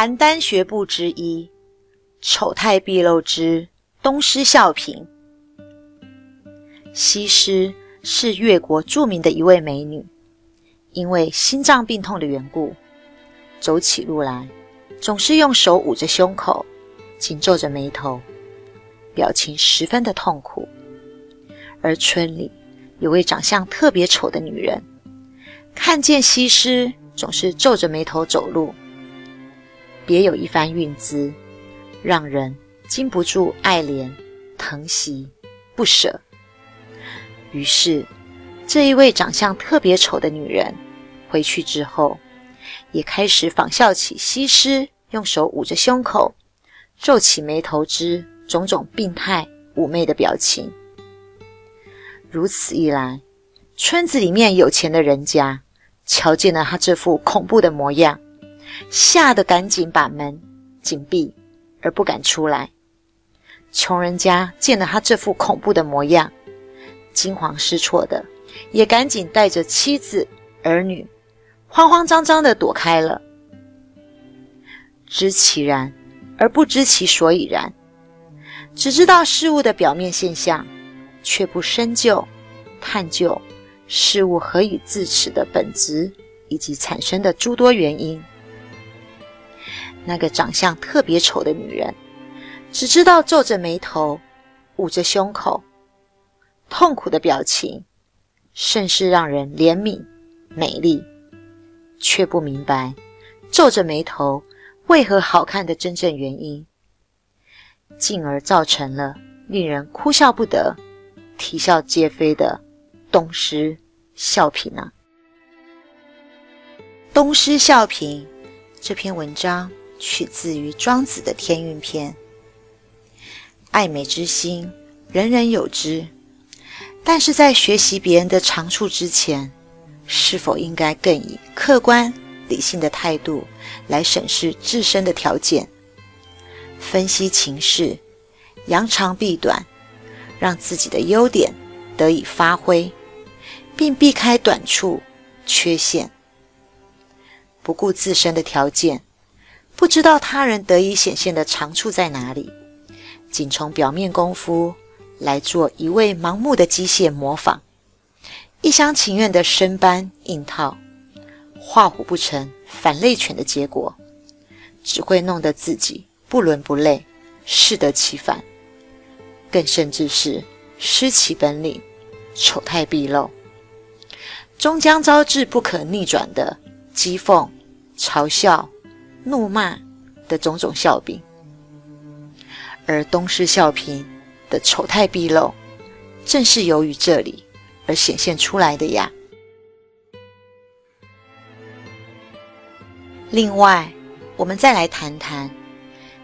邯郸学步之一，丑态毕露之东施效颦。西施是越国著名的一位美女，因为心脏病痛的缘故，走起路来总是用手捂着胸口，紧皱着眉头，表情十分的痛苦。而村里有位长相特别丑的女人，看见西施总是皱着眉头走路，别有一番韵姿，让人禁不住爱怜、疼惜、不舍。于是，这一位长相特别丑的女人回去之后，也开始仿效起西施用手捂着胸口、皱起眉头之种种病态妩媚的表情。如此一来，村子里面有钱的人家瞧见了她这副恐怖的模样，吓得赶紧把门紧闭，而不敢出来。穷人家见了他这副恐怖的模样，惊慌失措的，也赶紧带着妻子儿女，慌慌张张的躲开了。知其然，而不知其所以然，只知道事物的表面现象。却不深究、探究事物何以自此的本质以及产生的诸多原因。那个长相特别丑的女人，只知道皱着眉头、捂着胸口，痛苦的表情甚是让人怜悯、美丽，却不明白皱着眉头为何好看的真正原因，进而造成了令人哭笑不得。啼笑皆非的东施效颦啊！东施效颦这篇文章取自于庄子的《天运篇》。爱美之心，人人有之，但是在学习别人的长处之前，是否应该更以客观理性的态度来审视自身的条件，分析情势，扬长避短？让自己的优点得以发挥，并避开短处、缺陷，不顾自身的条件，不知道他人得以显现的长处在哪里，仅从表面功夫来做一味盲目的机械模仿，一厢情愿的生搬硬套，画虎不成反类犬的结果，只会弄得自己不伦不类，适得其反。更甚至是失其本领，丑态毕露，终将招致不可逆转的讥讽、嘲笑、怒骂的种种笑柄。而东施效颦的丑态毕露，正是由于这里而显现出来的呀。另外，我们再来谈谈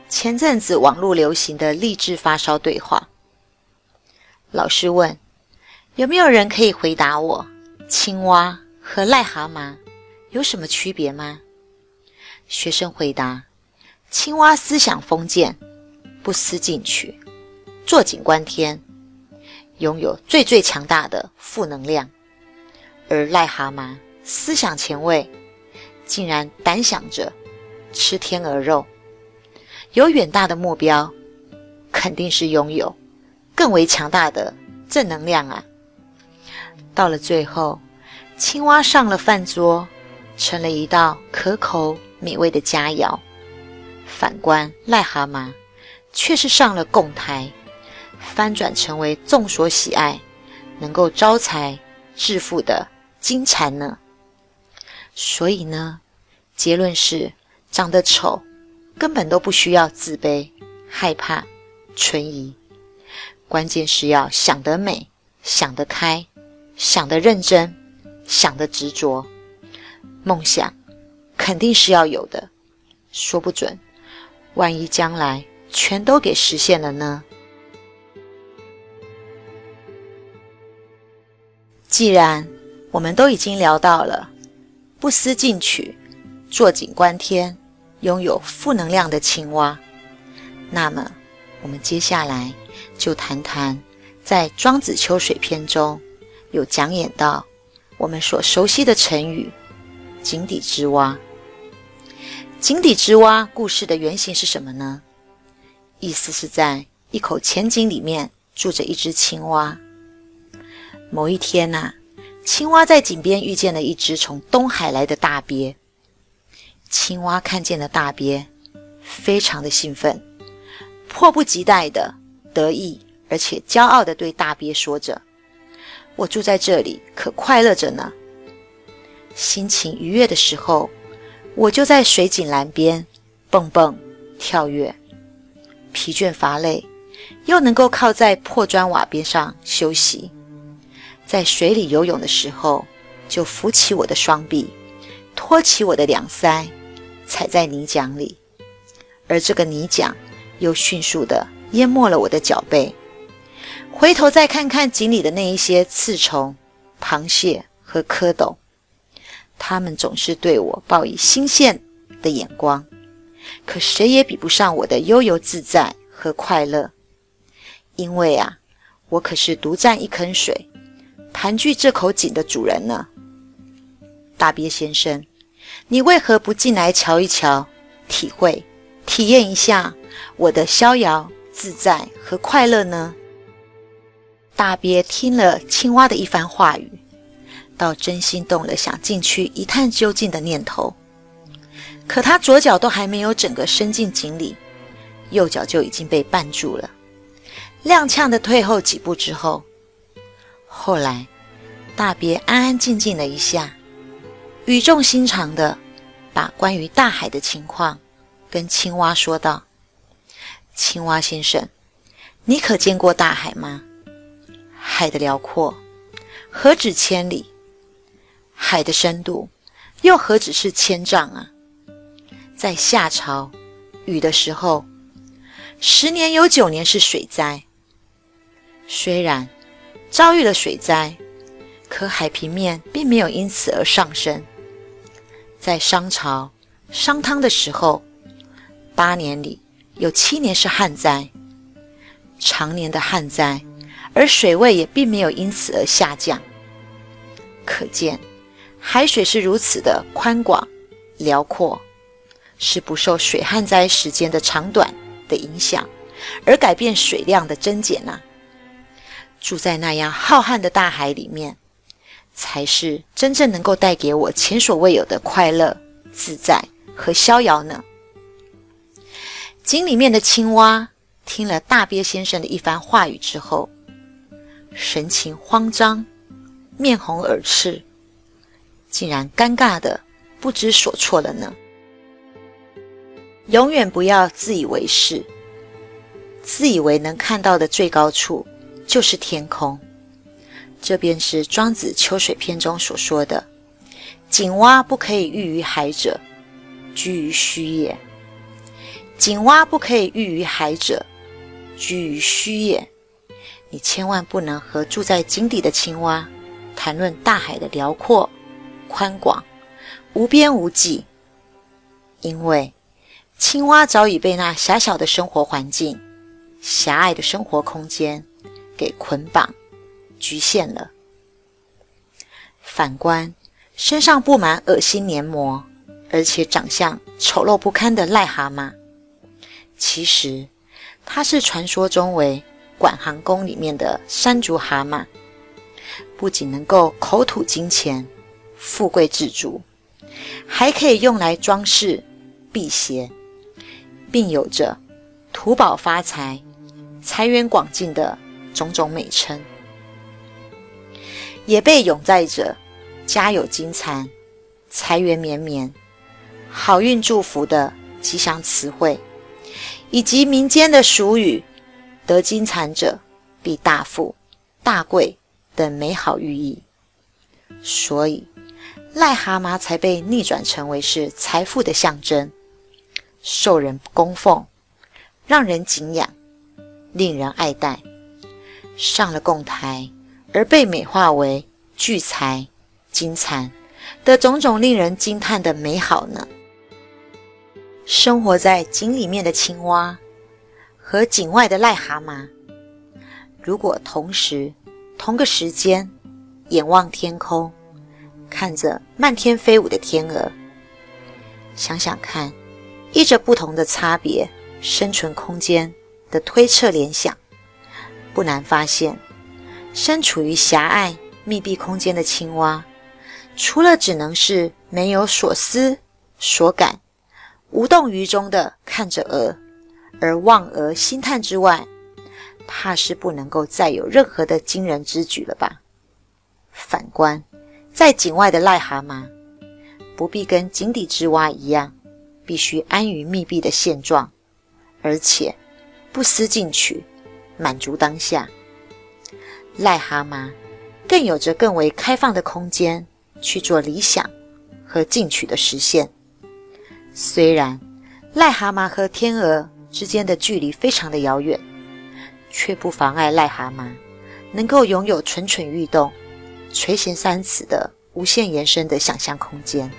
前阵子网络流行的励志发烧对话。老师问：“有没有人可以回答我，青蛙和癞蛤蟆有什么区别吗？”学生回答：“青蛙思想封建，不思进取，坐井观天，拥有最最强大的负能量；而癞蛤蟆思想前卫，竟然胆想着吃天鹅肉，有远大的目标，肯定是拥有。”更为强大的正能量啊！到了最后，青蛙上了饭桌，成了一道可口美味的佳肴；反观癞蛤蟆，却是上了供台，翻转成为众所喜爱、能够招财致富的金蝉呢。所以呢，结论是：长得丑，根本都不需要自卑、害怕、存疑。关键是要想得美，想得开，想得认真，想得执着。梦想肯定是要有的，说不准，万一将来全都给实现了呢？既然我们都已经聊到了不思进取、坐井观天、拥有负能量的青蛙，那么我们接下来。就谈谈，在《庄子·秋水篇》中有讲演到我们所熟悉的成语“井底之蛙”。井底之蛙故事的原型是什么呢？意思是在一口浅井里面住着一只青蛙。某一天呐，青蛙在井边遇见了一只从东海来的大鳖。青蛙看见了大鳖，非常的兴奋，迫不及待的得意而且骄傲的对大鳖说着：“我住在这里，可快乐着呢。心情愉悦的时候。”我就在水井栏边蹦蹦跳跃，疲倦乏累，又能够靠在破砖瓦边上休息。在水里游泳的时候，就扶起我的双臂，托起我的两腮，踩在泥浆里，而这个泥浆又迅速的淹没了我的脚背。回头再看看井里的那一些刺虫、螃蟹和蝌蚪。他们总是对我报以新鲜的眼光，可谁也比不上我的悠游自在和快乐。因为啊，我可是独占一坑水、盘踞这口井的主人呢。大鳖先生，你为何不进来瞧一瞧、体会、体验一下我的逍遥自在和快乐呢？大鳖听了青蛙的一番话语。倒真心动了想进去一探究竟的念头，可他左脚都还没有整个伸进井里，右脚就已经被绊住了，踉跄的退后几步之后，后来大鳖安安静静了一下，语重心长的把关于大海的情况跟青蛙说道：“青蛙先生，你可见过大海吗？海的辽阔何止千里。”海的深度又何止是千丈啊！在夏朝雨的时候，十年有九年是水灾。虽然遭遇了水灾，可海平面并没有因此而上升。在商朝商汤的时候，八年里有七年是旱灾，常年的旱灾，而水位也并没有因此而下降。可见。海水是如此的宽广、辽阔，是不受水旱灾时间的长短的影响而改变水量的增减呐。住在那样浩瀚的大海里面，才是真正能够带给我前所未有的快乐、自在和逍遥呢。井里面的青蛙听了大鳖先生的一番话语之后，神情慌张，面红耳赤。竟然尴尬的不知所措了呢。永远不要自以为是，自以为能看到的最高处就是天空。这便是庄子《秋水篇》中所说的：“井蛙不可以喻于海者，居于虚也。”井蛙不可以喻于海者，居于虚也。你千万不能和住在井底的青蛙谈论大海的辽阔。宽广、无边无际，因为青蛙早已被那狭小的生活环境、狭隘的生活空间给捆绑、局限了。反观身上布满恶心黏膜，而且长相丑陋不堪的癞蛤蟆，其实它是传说中为管行宫里面的山竹蛤蟆，不仅能够口吐金钱。富贵自足，还可以用来装饰、辟邪，并有着土宝发财、财源广进的种种美称，也被永载着家有金蚕、财源绵绵、好运祝福的吉祥词汇，以及民间的俗语“得金蚕者必大富、大贵”等美好寓意，所以。癞蛤蟆才被逆转成为是财富的象征，受人供奉，让人敬仰，令人爱戴。上了供台，而被美化为聚财、金蚕的种种令人惊叹的美好呢。生活在井里面的青蛙和井外的癞蛤蟆，如果同时、同个时间眼望天空。看着漫天飞舞的天鹅，想想看，依着不同的差别生存空间的推测联想，不难发现，身处于狭隘密闭空间的青蛙，除了只能是没有所思所感、无动于衷的看着鹅而望鹅兴叹之外，怕是不能够再有任何的惊人之举了吧？反观在井外的癞蛤蟆，不必跟井底之蛙一样，必须安于密闭的现状，而且不思进取，满足当下。癞蛤蟆更有着更为开放的空间去做理想和进取的实现。虽然癞蛤蟆和天鹅之间的距离非常的遥远。却不妨碍癞蛤蟆能够拥有蠢蠢欲动、垂涎三尺的无限延伸的想象空间。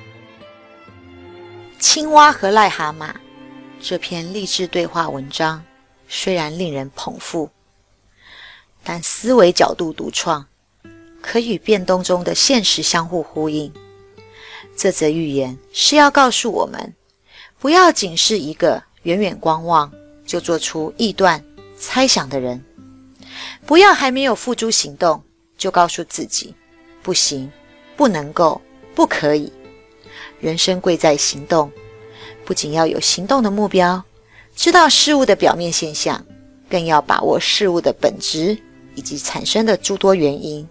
青蛙和癞蛤蟆这篇励志对话文章虽然令人捧腹，但思维角度独创，可与变动中的现实相互呼应。这则寓言是要告诉我们，不要仅是一个远远观望就做出臆断。猜想的人，不要还没有付诸行动就告诉自己不行、不能够、不可以。人生贵在行动，不仅要有行动的目标，知道事物的表面现象，更要把握事物的本质以及产生的诸多原因。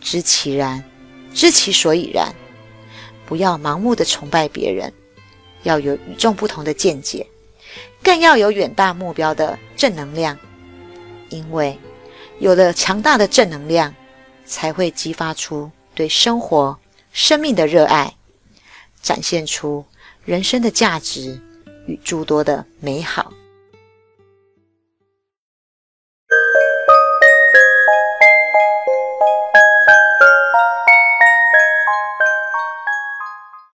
知其然，知其所以然。不要盲目的崇拜别人，要有与众不同的见解。更要有远大目标的正能量，因为有了强大的正能量，才会激发出对生活、生命的热爱，展现出人生的价值与诸多的美好。